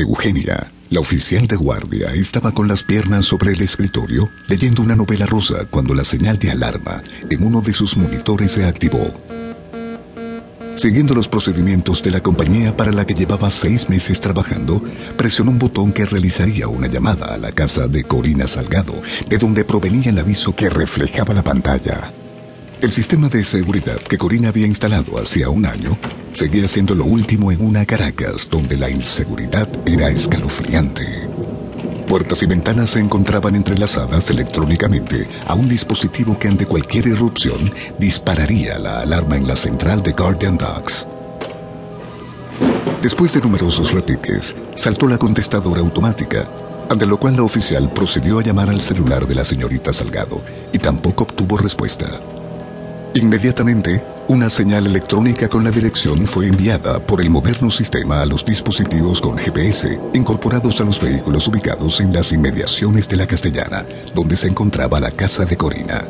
Eugenia, la oficial de guardia, estaba con las piernas sobre el escritorio leyendo una novela rosa cuando la señal de alarma en uno de sus monitores se activó. Siguiendo los procedimientos de la compañía para la que llevaba seis meses trabajando, presionó un botón que realizaría una llamada a la casa de Corina Salgado, de donde provenía el aviso que reflejaba la pantalla. El sistema de seguridad que Corina había instalado hacía un año seguía siendo lo último en una Caracas donde la inseguridad era escalofriante. Puertas y ventanas se encontraban entrelazadas electrónicamente a un dispositivo que ante cualquier irrupción dispararía la alarma en la central de Guardian Dogs. Después de numerosos repiques, saltó la contestadora automática, ante lo cual la oficial procedió a llamar al celular de la señorita Salgado y tampoco obtuvo respuesta. Inmediatamente, una señal electrónica con la dirección fue enviada por el moderno sistema a los dispositivos con GPS incorporados a los vehículos ubicados en las inmediaciones de la Castellana, donde se encontraba la casa de Corina.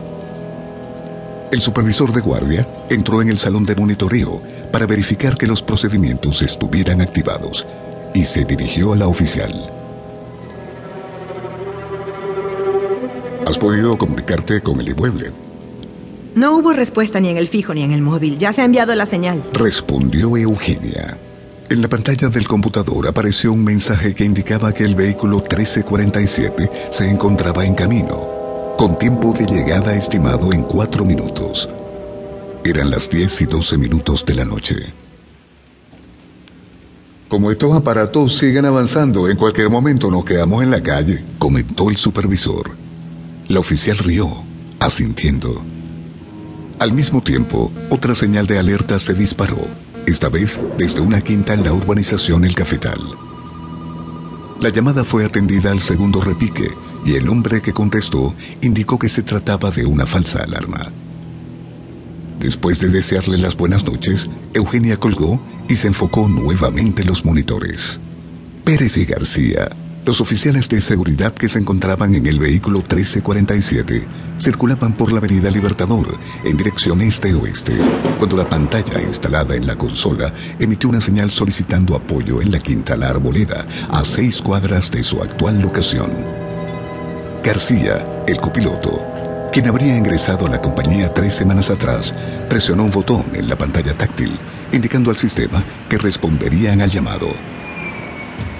El supervisor de guardia entró en el salón de monitoreo para verificar que los procedimientos estuvieran activados y se dirigió a la oficial. ¿Has podido comunicarte con el inmueble? No hubo respuesta ni en el fijo ni en el móvil. Ya se ha enviado la señal. Respondió Eugenia. En la pantalla del computador apareció un mensaje que indicaba que el vehículo 1347 se encontraba en camino, con tiempo de llegada estimado en cuatro minutos. Eran las 10 y 12 minutos de la noche. Como estos aparatos siguen avanzando, en cualquier momento nos quedamos en la calle, comentó el supervisor. La oficial rió, asintiendo. Al mismo tiempo, otra señal de alerta se disparó, esta vez desde una quinta en la urbanización El Cafetal. La llamada fue atendida al segundo repique y el hombre que contestó indicó que se trataba de una falsa alarma. Después de desearle las buenas noches, Eugenia colgó y se enfocó nuevamente en los monitores. Pérez y García los oficiales de seguridad que se encontraban en el vehículo 1347 circulaban por la avenida Libertador en dirección este-oeste, cuando la pantalla instalada en la consola emitió una señal solicitando apoyo en la Quinta La Arboleda, a seis cuadras de su actual locación. García, el copiloto, quien habría ingresado a la compañía tres semanas atrás, presionó un botón en la pantalla táctil, indicando al sistema que responderían al llamado.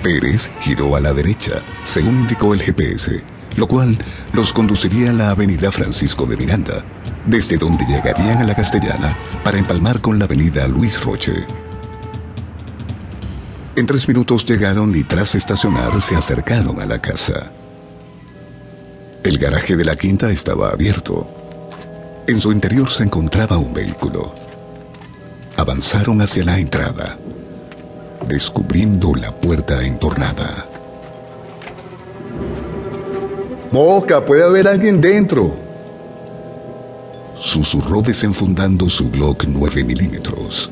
Pérez giró a la derecha, según indicó el GPS, lo cual los conduciría a la avenida Francisco de Miranda, desde donde llegarían a la Castellana para empalmar con la avenida Luis Roche. En tres minutos llegaron y tras estacionar se acercaron a la casa. El garaje de la quinta estaba abierto. En su interior se encontraba un vehículo. Avanzaron hacia la entrada descubriendo la puerta entornada. Mosca, puede haber alguien dentro. Susurró desenfundando su Glock 9 milímetros.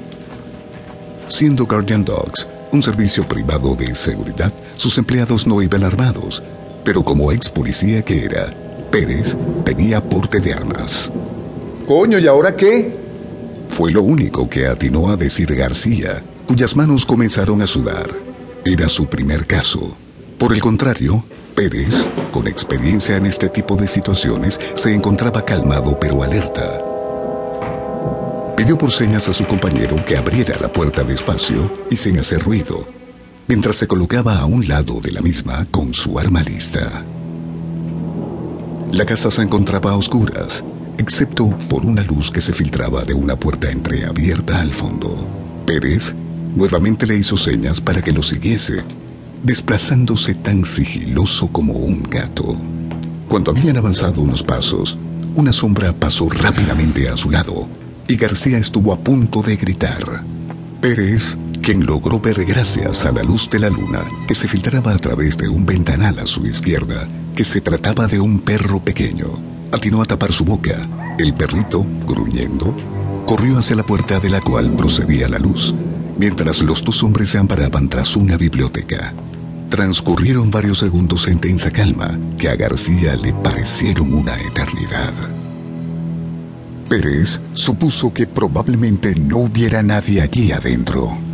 Siendo Guardian Dogs un servicio privado de seguridad, sus empleados no iban armados, pero como ex policía que era, Pérez tenía porte de armas. Coño, ¿y ahora qué? Fue lo único que atinó a decir García cuyas manos comenzaron a sudar. Era su primer caso. Por el contrario, Pérez, con experiencia en este tipo de situaciones, se encontraba calmado pero alerta. Pidió por señas a su compañero que abriera la puerta despacio y sin hacer ruido, mientras se colocaba a un lado de la misma con su arma lista. La casa se encontraba a oscuras, excepto por una luz que se filtraba de una puerta entreabierta al fondo. Pérez Nuevamente le hizo señas para que lo siguiese, desplazándose tan sigiloso como un gato. Cuando habían avanzado unos pasos, una sombra pasó rápidamente a su lado y García estuvo a punto de gritar. Pérez, quien logró ver gracias a la luz de la luna que se filtraba a través de un ventanal a su izquierda, que se trataba de un perro pequeño, atinó a tapar su boca. El perrito, gruñendo, corrió hacia la puerta de la cual procedía la luz mientras los dos hombres se amparaban tras una biblioteca. Transcurrieron varios segundos en tensa calma que a García le parecieron una eternidad. Pérez supuso que probablemente no hubiera nadie allí adentro.